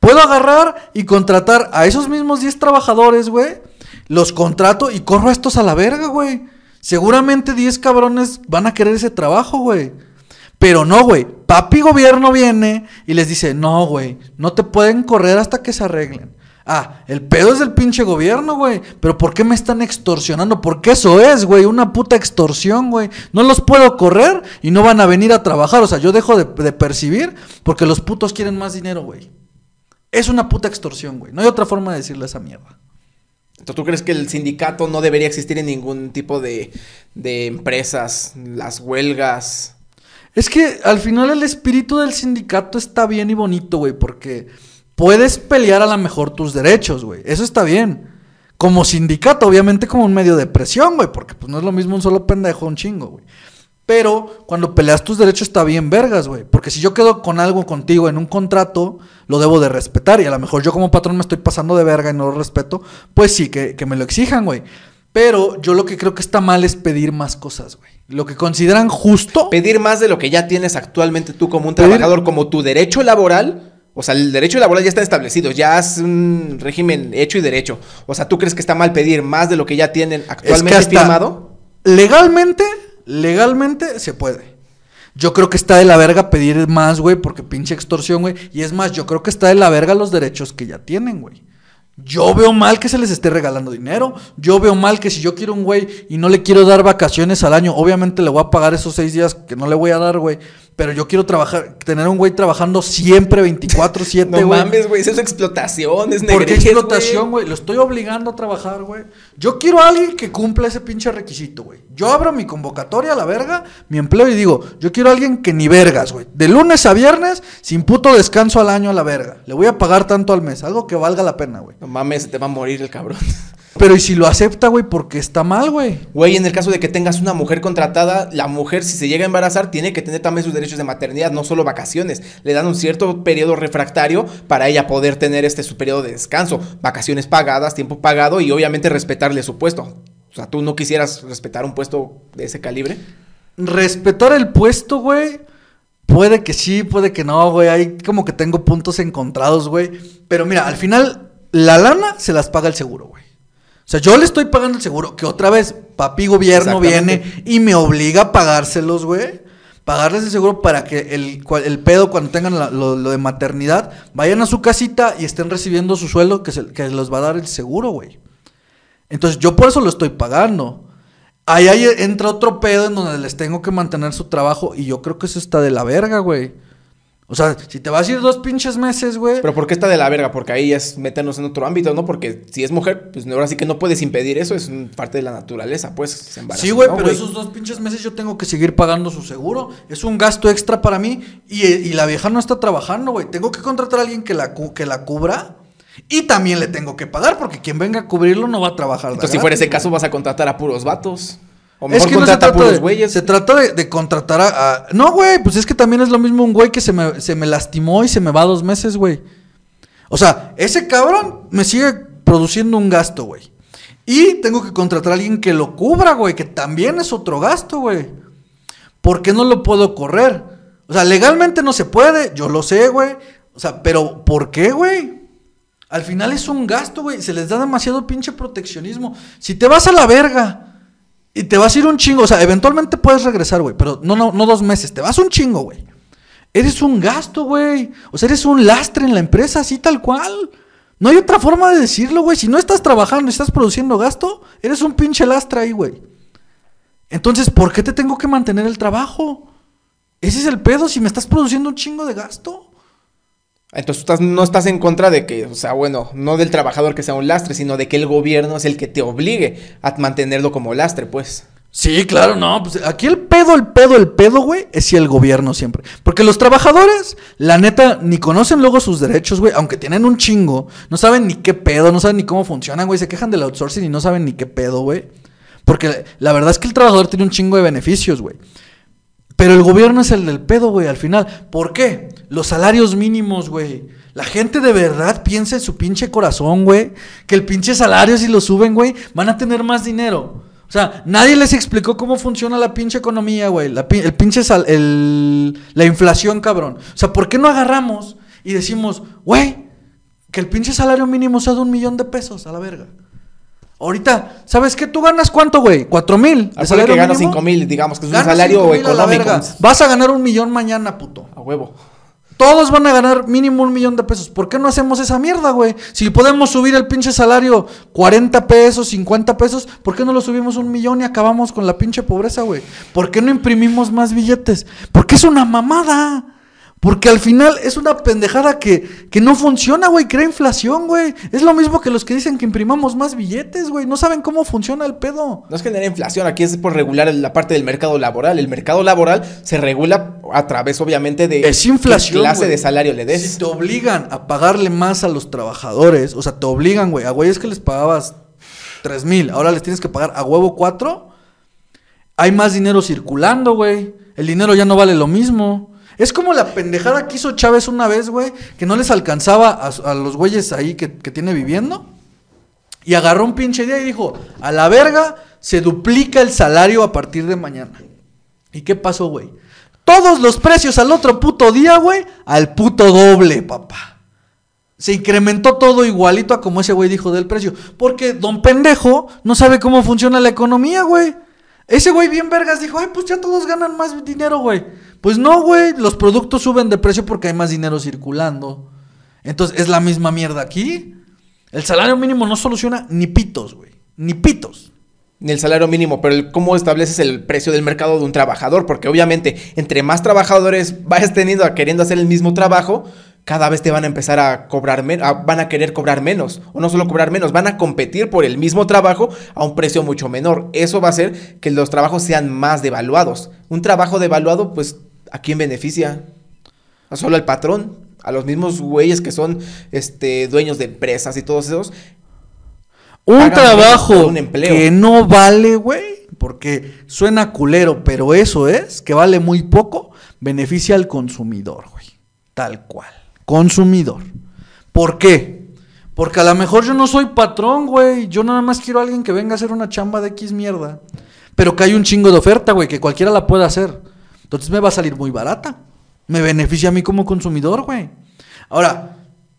Puedo agarrar y contratar a esos mismos 10 trabajadores, güey. Los contrato y corro a estos a la verga, güey. Seguramente 10 cabrones van a querer ese trabajo, güey. Pero no, güey. Papi gobierno viene y les dice, no, güey, no te pueden correr hasta que se arreglen. Ah, el pedo es del pinche gobierno, güey. Pero ¿por qué me están extorsionando? Porque eso es, güey, una puta extorsión, güey. No los puedo correr y no van a venir a trabajar. O sea, yo dejo de, de percibir porque los putos quieren más dinero, güey. Es una puta extorsión, güey. No hay otra forma de decirle esa mierda. Entonces, ¿tú crees que el sindicato no debería existir en ningún tipo de, de empresas? Las huelgas. Es que al final el espíritu del sindicato está bien y bonito, güey, porque puedes pelear a lo mejor tus derechos, güey. Eso está bien. Como sindicato, obviamente como un medio de presión, güey, porque pues no es lo mismo un solo pendejo, un chingo, güey. Pero cuando peleas tus derechos está bien vergas, güey. Porque si yo quedo con algo contigo en un contrato, lo debo de respetar. Y a lo mejor yo como patrón me estoy pasando de verga y no lo respeto, pues sí, que, que me lo exijan, güey. Pero yo lo que creo que está mal es pedir más cosas, güey. Lo que consideran justo... Pedir más de lo que ya tienes actualmente tú como un Pedir- trabajador, como tu derecho laboral. O sea, el derecho laboral ya está establecido, ya es un régimen hecho y derecho. O sea, ¿tú crees que está mal pedir más de lo que ya tienen actualmente hasta firmado? Legalmente, legalmente se puede. Yo creo que está de la verga pedir más, güey, porque pinche extorsión, güey. Y es más, yo creo que está de la verga los derechos que ya tienen, güey. Yo veo mal que se les esté regalando dinero. Yo veo mal que si yo quiero un güey y no le quiero dar vacaciones al año, obviamente le voy a pagar esos seis días que no le voy a dar, güey. Pero yo quiero trabajar, tener un güey trabajando siempre 24-7, No güey. mames, güey, eso es explotación, es ¿Por qué explotación, güey? Lo estoy obligando a trabajar, güey. Yo quiero a alguien que cumpla ese pinche requisito, güey. Yo abro mi convocatoria a la verga, mi empleo y digo, yo quiero a alguien que ni vergas, güey. De lunes a viernes, sin puto descanso al año a la verga. Le voy a pagar tanto al mes, algo que valga la pena, güey. No mames, se te va a morir el cabrón. Pero ¿y si lo acepta, güey? Porque está mal, güey. Güey, en el caso de que tengas una mujer contratada, la mujer si se llega a embarazar tiene que tener también sus derechos de maternidad, no solo vacaciones. Le dan un cierto periodo refractario para ella poder tener este su periodo de descanso, vacaciones pagadas, tiempo pagado y obviamente respetarle su puesto. O sea, ¿tú no quisieras respetar un puesto de ese calibre? Respetar el puesto, güey. Puede que sí, puede que no, güey. Hay como que tengo puntos encontrados, güey. Pero mira, al final, la lana se las paga el seguro, güey. O sea, yo le estoy pagando el seguro, que otra vez, papi gobierno viene y me obliga a pagárselos, güey. Pagarles el seguro para que el, pedo cuando tengan la- lo, lo de maternidad, vayan a su casita y estén recibiendo su sueldo que, se, que les va a dar el seguro, güey. Entonces yo por eso lo estoy pagando. Ahí, ahí entra otro pedo en donde les tengo que mantener su trabajo y yo creo que eso está de la verga, güey. O sea, si te vas a ir dos pinches meses, güey. Pero ¿por qué está de la verga? Porque ahí es meternos en otro ámbito, ¿no? Porque si es mujer, pues ahora sí que no puedes impedir eso, es parte de la naturaleza, pues. se embaraza, Sí, güey, ¿no, pero esos dos pinches meses yo tengo que seguir pagando su seguro. Es un gasto extra para mí y, y la vieja no está trabajando, güey. Tengo que contratar a alguien que la, que la cubra y también le tengo que pagar porque quien venga a cubrirlo no va a trabajar. Entonces, si fuera ese caso, vas a contratar a puros vatos. O Es que no se trata, puros de, güeyes. se trata de, de contratar a, a- No, güey, pues es que también es lo mismo un güey que se me, se me lastimó y se me va dos meses, güey. O sea, ese cabrón me sigue produciendo un gasto, güey. Y tengo que contratar a alguien que lo cubra, güey, que también es otro gasto, güey. ¿Por qué no lo puedo correr? O sea, legalmente no se puede, yo lo sé, güey. O sea, pero ¿por qué, güey? Al final es un gasto, güey. Se les da demasiado pinche proteccionismo. Si te vas a la verga y te vas a ir un chingo, o sea, eventualmente puedes regresar, güey, pero no, no, no dos meses, te vas un chingo, güey. Eres un gasto, güey. O sea, eres un lastre en la empresa, así tal cual. No hay otra forma de decirlo, güey. Si no estás trabajando y estás produciendo gasto, eres un pinche lastre ahí, güey. Entonces, ¿por qué te tengo que mantener el trabajo? Ese es el pedo, si me estás produciendo un chingo de gasto. Entonces no estás en contra de que, o sea, bueno, no del trabajador que sea un lastre, sino de que el gobierno es el que te obligue a mantenerlo como lastre, pues. Sí, claro, no. Pues aquí el pedo, el pedo, el pedo, güey, es si el gobierno siempre. Porque los trabajadores, la neta, ni conocen luego sus derechos, güey, aunque tienen un chingo, no saben ni qué pedo, no saben ni cómo funcionan, güey, se quejan del outsourcing y no saben ni qué pedo, güey. Porque la verdad es que el trabajador tiene un chingo de beneficios, güey. Pero el gobierno es el del pedo, güey, al final. ¿Por qué? Los salarios mínimos, güey. La gente de verdad piensa en su pinche corazón, güey. Que el pinche salario, si lo suben, güey, van a tener más dinero. O sea, nadie les explicó cómo funciona la pinche economía, güey. La, el pinche sal, el, la inflación, cabrón. O sea, ¿por qué no agarramos y decimos, güey, que el pinche salario mínimo sea de un millón de pesos a la verga? Ahorita, ¿sabes qué? ¿Tú ganas cuánto, güey? ¿Cuatro mil? ¿De salario que gano cinco mil, digamos, que es un salario económico. Vas a ganar un millón mañana, puto. A huevo. Todos van a ganar mínimo un millón de pesos. ¿Por qué no hacemos esa mierda, güey? Si podemos subir el pinche salario 40 pesos, 50 pesos, ¿por qué no lo subimos un millón y acabamos con la pinche pobreza, güey? ¿Por qué no imprimimos más billetes? Porque es una mamada. Porque al final es una pendejada que, que no funciona, güey. Crea inflación, güey. Es lo mismo que los que dicen que imprimamos más billetes, güey. No saben cómo funciona el pedo. No es genera inflación, aquí es por regular la parte del mercado laboral. El mercado laboral se regula a través, obviamente, de es inflación, qué clase de salario le des. Si te obligan a pagarle más a los trabajadores, o sea, te obligan, güey. A güeyes que les pagabas tres mil, ahora les tienes que pagar a huevo cuatro. Hay más dinero circulando, güey. El dinero ya no vale lo mismo. Es como la pendejada que hizo Chávez una vez, güey, que no les alcanzaba a, los güeyes ahí que, tiene viviendo. Y agarró un pinche día y dijo, a la verga se duplica el salario a partir de mañana. ¿Y qué pasó, güey? Todos los precios al otro puto día, güey, al puto doble, papá. Se incrementó todo igualito a como ese güey dijo del precio. Porque don pendejo no sabe cómo funciona la economía, güey. Ese güey bien vergas dijo, ay, pues ya todos ganan más dinero, güey. Pues no, güey, los productos suben de precio porque hay más dinero circulando. Entonces, ¿es la misma mierda aquí? El salario mínimo no soluciona ni pitos, güey. Ni pitos. Ni el salario mínimo, pero cómo estableces el precio del mercado de un trabajador, porque obviamente entre más trabajadores vayas teniendo a queriendo hacer el mismo trabajo, cada vez te van a empezar a cobrar menos, van a querer cobrar menos, o no solo cobrar menos, van a competir por el mismo trabajo a un precio mucho menor. Eso va a hacer que los trabajos sean más devaluados. Un trabajo devaluado, pues ¿a quién beneficia? ¿A solo al patrón? ¿A los mismos güeyes que son este, dueños de empresas y todos esos? Un trabajo un que no vale, güey, porque suena culero, pero eso es, que vale muy poco, beneficia al consumidor, güey. Tal cual. Consumidor. ¿Por qué? Porque a lo mejor yo no soy patrón, güey. Yo nada más quiero a alguien que venga a hacer una chamba de X mierda. Pero que hay un chingo de oferta, güey, que cualquiera la puede hacer. Entonces me va a salir muy barata. Me beneficia a mí como consumidor, güey. Ahora,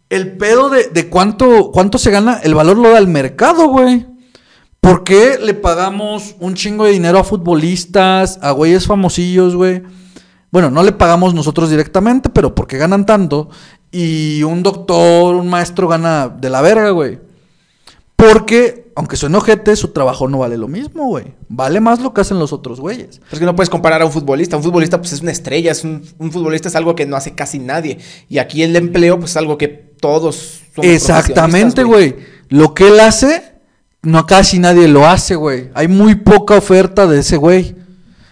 el pedo de, cuánto, cuánto se gana, el valor lo da el mercado, güey. ¿Por qué le pagamos un chingo de dinero a futbolistas, a güeyes famosillos, güey? Bueno, no le pagamos nosotros directamente, pero porque ganan tanto. Y un doctor, un maestro gana de la verga, güey. Porque, aunque suene ojete, su trabajo no vale lo mismo, güey. Vale más lo que hacen los otros güeyes. Es que no puedes comparar a un futbolista. Un futbolista, pues, es una estrella. Es un, futbolista es algo que no hace casi nadie. Y aquí el empleo, pues, es algo que todos Exactamente, güey. Lo que él hace, no casi nadie lo hace, güey. Hay muy poca oferta de ese güey.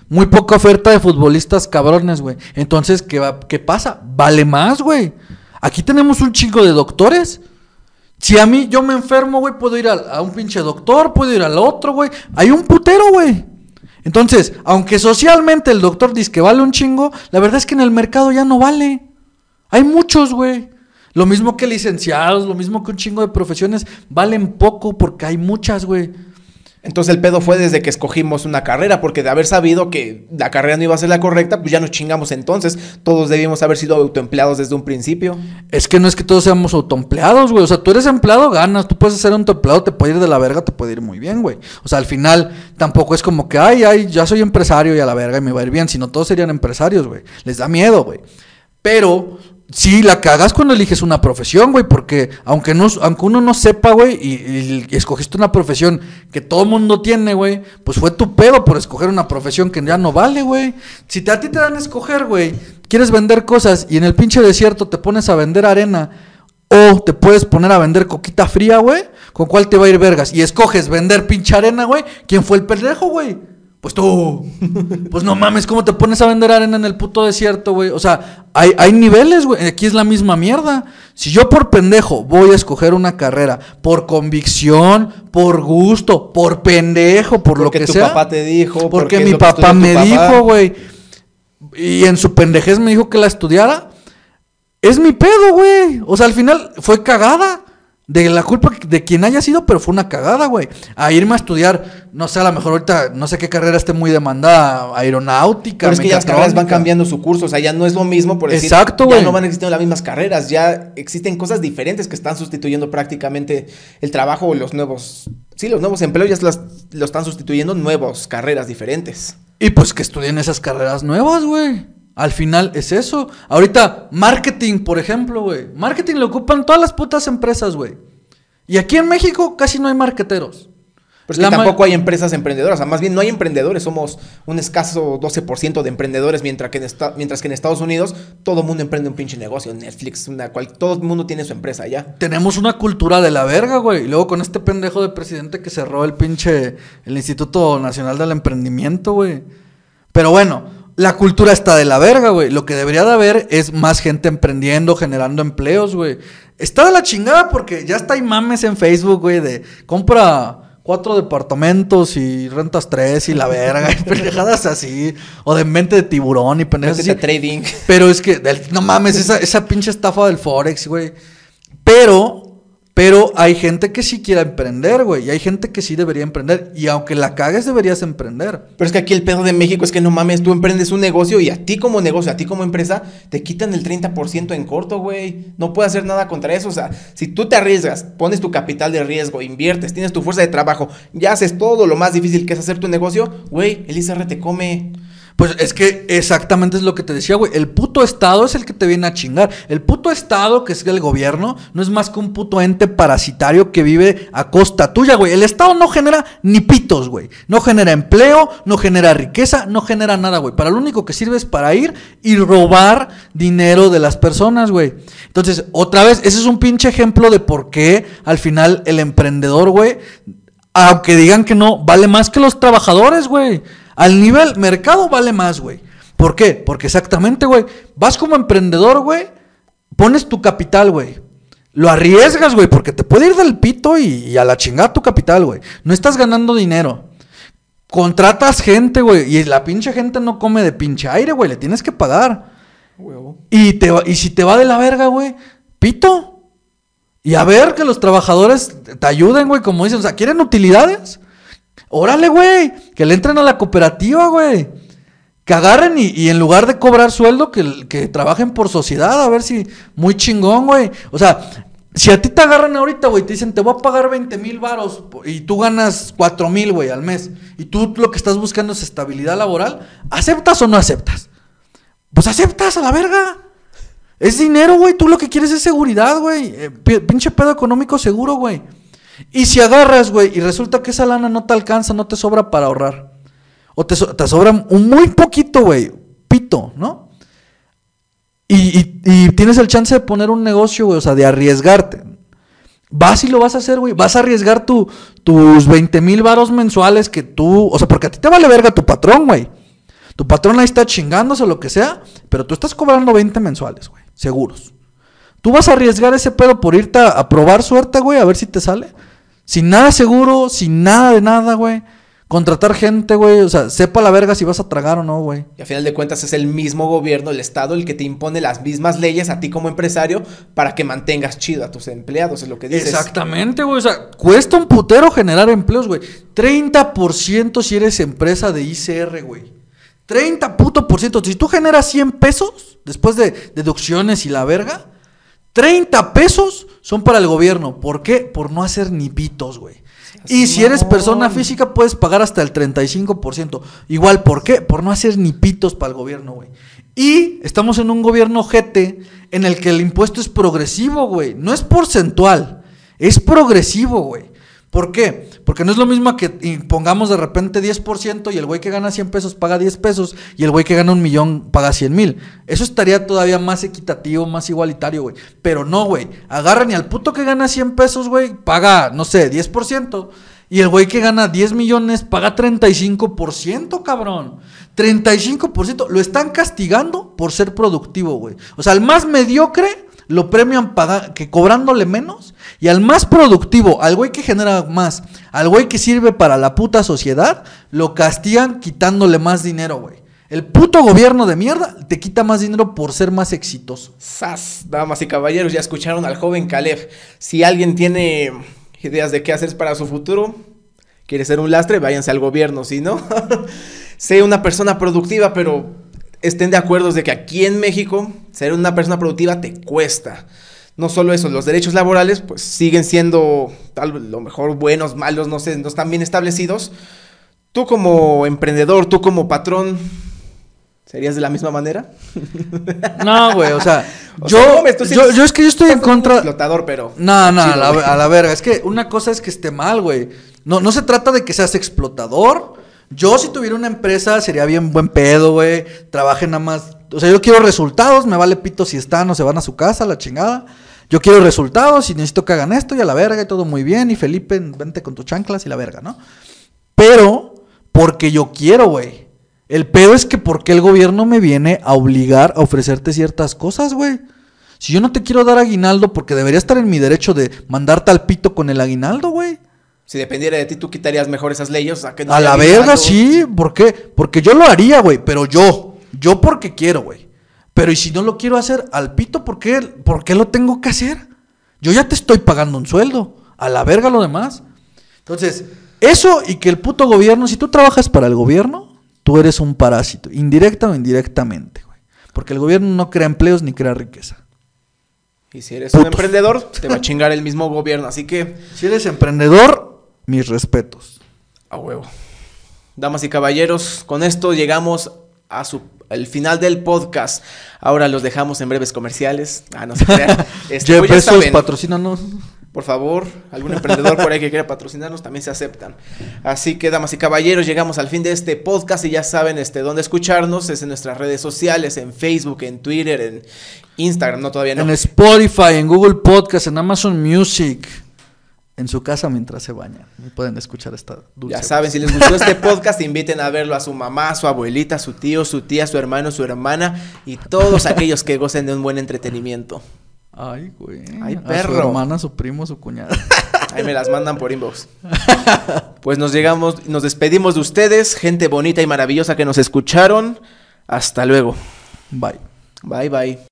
Muy poca oferta de futbolistas cabrones, güey. Entonces, ¿qué, va, ¿qué pasa? Vale más, güey. Aquí tenemos un chico de doctores si a mí yo me enfermo, güey, puedo ir a, un pinche doctor, puedo ir al otro, güey. Hay un putero, güey. Entonces, aunque socialmente el doctor dice que vale un chingo, la verdad es que en el mercado ya no vale. Hay muchos, güey. Lo mismo que licenciados, lo mismo que un chingo de profesiones, valen poco porque hay muchas, güey. Entonces el pedo fue desde que escogimos una carrera, porque de haber sabido que la carrera no iba a ser la correcta, pues ya nos chingamos entonces. Todos debíamos haber sido autoempleados desde un principio. Es que no es que todos seamos autoempleados, güey. O sea, tú eres empleado, ganas. Tú puedes ser autoempleado, te puede ir de la verga, te puede ir muy bien, güey. O sea, al final tampoco es como que, ay, ay, ya soy empresario y a la verga y me va a ir bien. Sino todos serían empresarios, güey. Les da miedo, güey. Pero Sí, la cagas cuando eliges una profesión, güey, porque aunque, no, aunque uno no sepa, güey, y, escogiste una profesión que todo mundo tiene, güey, pues fue tu pedo por escoger una profesión que ya no vale, güey. Si a ti te dan a escoger, güey, quieres vender cosas y en el pinche desierto te pones a vender arena o te puedes poner a vender coquita fría, güey, ¿con cuál te va a ir vergas? Y escoges vender pinche arena, güey, ¿quién fue el pendejo, güey? Pues tú. Pues no mames, ¿cómo te pones a vender arena en el puto desierto, güey? O sea, hay, hay niveles, güey. Aquí es la misma mierda. Si yo por pendejo voy a escoger una carrera, por convicción, por gusto, por pendejo, por lo que tu sea. papá te dijo. Porque mi papá me dijo, güey. Y en su pendejez me dijo que la estudiara. Es mi pedo, güey. O sea, al final fue cagada de la culpa de quien haya sido, pero fue una cagada, güey. A irme a estudiar, no sé, a lo mejor ahorita, no sé qué carrera esté muy demandada, aeronáutica. Pero es que ya las carreras van cambiando su curso, o sea, ya no es lo mismo, por decir, Exacto, güey. ya no van existiendo las mismas carreras, ya existen cosas diferentes que están sustituyendo prácticamente el trabajo o los nuevos, sí, los nuevos empleos ya las, lo están sustituyendo nuevas carreras diferentes. Y pues que estudien esas carreras nuevas, güey. Al final es eso. Ahorita, marketing, por ejemplo, güey. Marketing lo ocupan todas las putas empresas, güey. Y aquí en México casi no hay marqueteros. Pero es que tampoco hay empresas emprendedoras. O sea, más bien no hay emprendedores. Somos un escaso 12% de emprendedores, mientras que, en mientras que en Estados Unidos todo el mundo emprende un pinche negocio. Netflix, una cual todo el mundo tiene su empresa ya. Tenemos una cultura de la verga, güey. Y luego con este pendejo de presidente que cerró el pinche... El Instituto Nacional del Emprendimiento, güey. Pero bueno... La cultura está de la verga, güey. Lo que debería de haber es más gente emprendiendo, generando empleos, güey. Está de la chingada porque ya está hay mames en Facebook, güey, de compra cuatro departamentos y rentas tres y la verga, y pendejadas así. O de mente de tiburón y pendejadas así. trading. Pero es que, no mames, esa, esa pinche estafa del Forex, güey. Pero pero hay gente que sí quiere emprender, güey. Y hay gente que sí debería emprender. Y aunque la cagues, deberías emprender. Pero es que aquí el pedo de México es que no mames, tú emprendes un negocio y a ti como negocio, a ti como empresa, te quitan el 30% en corto, güey. No puedes hacer nada contra eso. O sea, si tú te arriesgas, pones tu capital de riesgo, inviertes, tienes tu fuerza de trabajo, ya haces todo lo más difícil que es hacer tu negocio, güey, el ISR te come. Pues es que exactamente es lo que te decía, güey. El puto Estado es el que te viene a chingar. El puto Estado, que es el gobierno, no es más que un puto ente parasitario que vive a costa tuya, güey. El Estado no genera ni pitos, güey. No genera empleo, no genera riqueza, no genera nada, güey. Para lo único que sirve es para ir y robar dinero de las personas, güey. Entonces, otra vez, ese es un pinche ejemplo de por qué al final el emprendedor, güey, aunque digan que no, vale más que los trabajadores, güey. Al nivel mercado vale más, güey. ¿Por qué? Porque exactamente, güey. Vas como emprendedor, güey. Pones tu capital, güey. Lo arriesgas, güey, porque te puede ir del pito y, a la chingada tu capital, güey. No estás ganando dinero. Contratas gente, güey. Y la pinche gente no come de pinche aire, güey. Le tienes que pagar. Y, te, y si te va de la verga, güey, pito. Y a ver que los trabajadores te ayuden, güey, como dicen. O sea, ¿quieren utilidades? Órale, güey, que le entren a la cooperativa, güey. Que agarren y, en lugar de cobrar sueldo, que, trabajen por sociedad, a ver si. Muy chingón, güey. O sea, si a ti te agarran ahorita, güey, te dicen, te voy a pagar 20 mil varos y tú ganas 4 mil, güey, al mes. Y tú lo que estás buscando es estabilidad laboral, ¿aceptas o no aceptas? Pues aceptas a la verga. Es dinero, güey. Tú lo que quieres es seguridad, güey. Eh, pinche pedo económico seguro, güey. Y si agarras, güey, y resulta que esa lana no te alcanza, no te sobra para ahorrar. O te, te sobra un muy poquito, güey. Pito, ¿no? Y, tienes el chance de poner un negocio, güey, o sea, de arriesgarte. Vas y lo vas a hacer, güey. Vas a arriesgar tu, tus 20 mil varos mensuales que tú. O sea, porque a ti te vale verga tu patrón, güey. Tu patrón ahí está chingándose lo que sea, pero tú estás cobrando 20 mensuales, güey. Seguros. Tú vas a arriesgar ese pedo por irte a probar suerte, güey, a ver si te sale. Sin nada seguro, sin nada de nada, güey. contratar gente, güey. O sea, sepa la verga si vas a tragar o no, güey. Y a final de cuentas es el mismo gobierno, el Estado, el que te impone las mismas leyes a ti como empresario para que mantengas chido a tus empleados, es lo que dices. Exactamente, güey. O sea, cuesta un putero generar empleos, güey. 30% si eres empresa de ICR, güey. 30 puto por ciento. Si tú generas 100 pesos, después de deducciones y la verga, 30 pesos son para el gobierno. ¿Por qué? Por no hacer ni pitos, güey. Y si eres persona física, puedes pagar hasta el 35%. Igual, ¿por qué? Por no hacer ni pitos para el gobierno, güey. Y estamos en un gobierno GT en el que el impuesto es progresivo, güey. No es porcentual, es progresivo, güey. ¿Por qué? Porque no es lo mismo que pongamos de repente 10% y el güey que gana 100 pesos paga 10 pesos y el güey que gana un millón paga 100 mil. Eso estaría todavía más equitativo, más igualitario, güey. Pero no, güey. Agarran y al puto que gana 100 pesos, güey, paga, no sé, 10%. Y el güey que gana 10 millones paga 35%, cabrón. 35%. Lo están castigando por ser productivo, güey. O sea, el más mediocre lo premian que cobrándole menos. Y al más productivo, al güey que genera más, al güey que sirve para la puta sociedad, lo castigan quitándole más dinero, güey. El puto gobierno de mierda te quita más dinero por ser más exitoso. Sas, damas y caballeros, ya escucharon al joven Caleb. Si alguien tiene ideas de qué hacer para su futuro, quiere ser un lastre, váyanse al gobierno. Si no, sé una persona productiva, pero estén de acuerdo de que aquí en México ser una persona productiva te cuesta. No solo eso, los derechos laborales pues siguen siendo tal lo mejor buenos, malos, no sé, no están bien establecidos. Tú como emprendedor, tú como patrón, ¿Serías de la misma manera? No, güey, o sea, yo, yo, es que yo estoy en contra. explotador, pero. No, no, a, la, a, la, verga. Es que una cosa es que esté mal, güey. No, no se trata de que seas explotador yo si tuviera una empresa sería bien buen pedo, güey. Trabaje nada más. O sea, yo quiero resultados, me vale pito si están o se van a su casa, la chingada. Yo quiero resultados y necesito que hagan esto y a la verga y todo muy bien. Y Felipe, vente con tus chanclas y la verga, ¿no? Pero porque yo quiero, güey. El pedo es que porque el gobierno me viene a obligar a ofrecerte ciertas cosas, güey. Si yo no te quiero dar aguinaldo porque debería estar en mi derecho de mandarte al pito con el aguinaldo, güey. Si dependiera de ti, tú quitarías mejor esas leyes. a, a la verga, sí. ¿Por qué? Porque yo lo haría, güey. Pero yo. Yo porque quiero, güey. Pero y si no lo quiero hacer, al pito, ¿por qué? ¿por qué lo tengo que hacer? Yo ya te estoy pagando un sueldo. A la verga lo demás. Entonces, eso y que el puto gobierno, si tú trabajas para el gobierno, tú eres un parásito, indirecta o indirectamente, güey. Porque el gobierno no crea empleos ni crea riqueza. Y si eres un emprendedor, te va a chingar el mismo gobierno. Así que. Si eres emprendedor, mis respetos. A huevo. Damas y caballeros, con esto llegamos a su al final del podcast. Ahora los dejamos en breves comerciales. Ah, no se crean. Este, pues patrocínanos. Por favor, algún emprendedor por ahí que quiera patrocinarnos también se aceptan. Así que, damas y caballeros, llegamos al fin de este podcast y ya saben este, dónde escucharnos. Es en nuestras redes sociales, en Facebook, en Twitter, en Instagram, no todavía no. En Spotify, en Google Podcast, en Amazon Music en su casa mientras se bañan. Pueden escuchar esta dulce. Ya saben, si les gustó este podcast, inviten a verlo a su mamá, a su abuelita, a su tío, su tía, su hermano, su hermana y todos aquellos que gocen de un buen entretenimiento. Ay, güey. Ay, perro. su hermana, su primo, su cuñada. Ahí me las mandan por inbox. Pues nos llegamos, nos despedimos de ustedes, gente bonita y maravillosa que nos escucharon. Hasta luego. Bye. Bye, bye.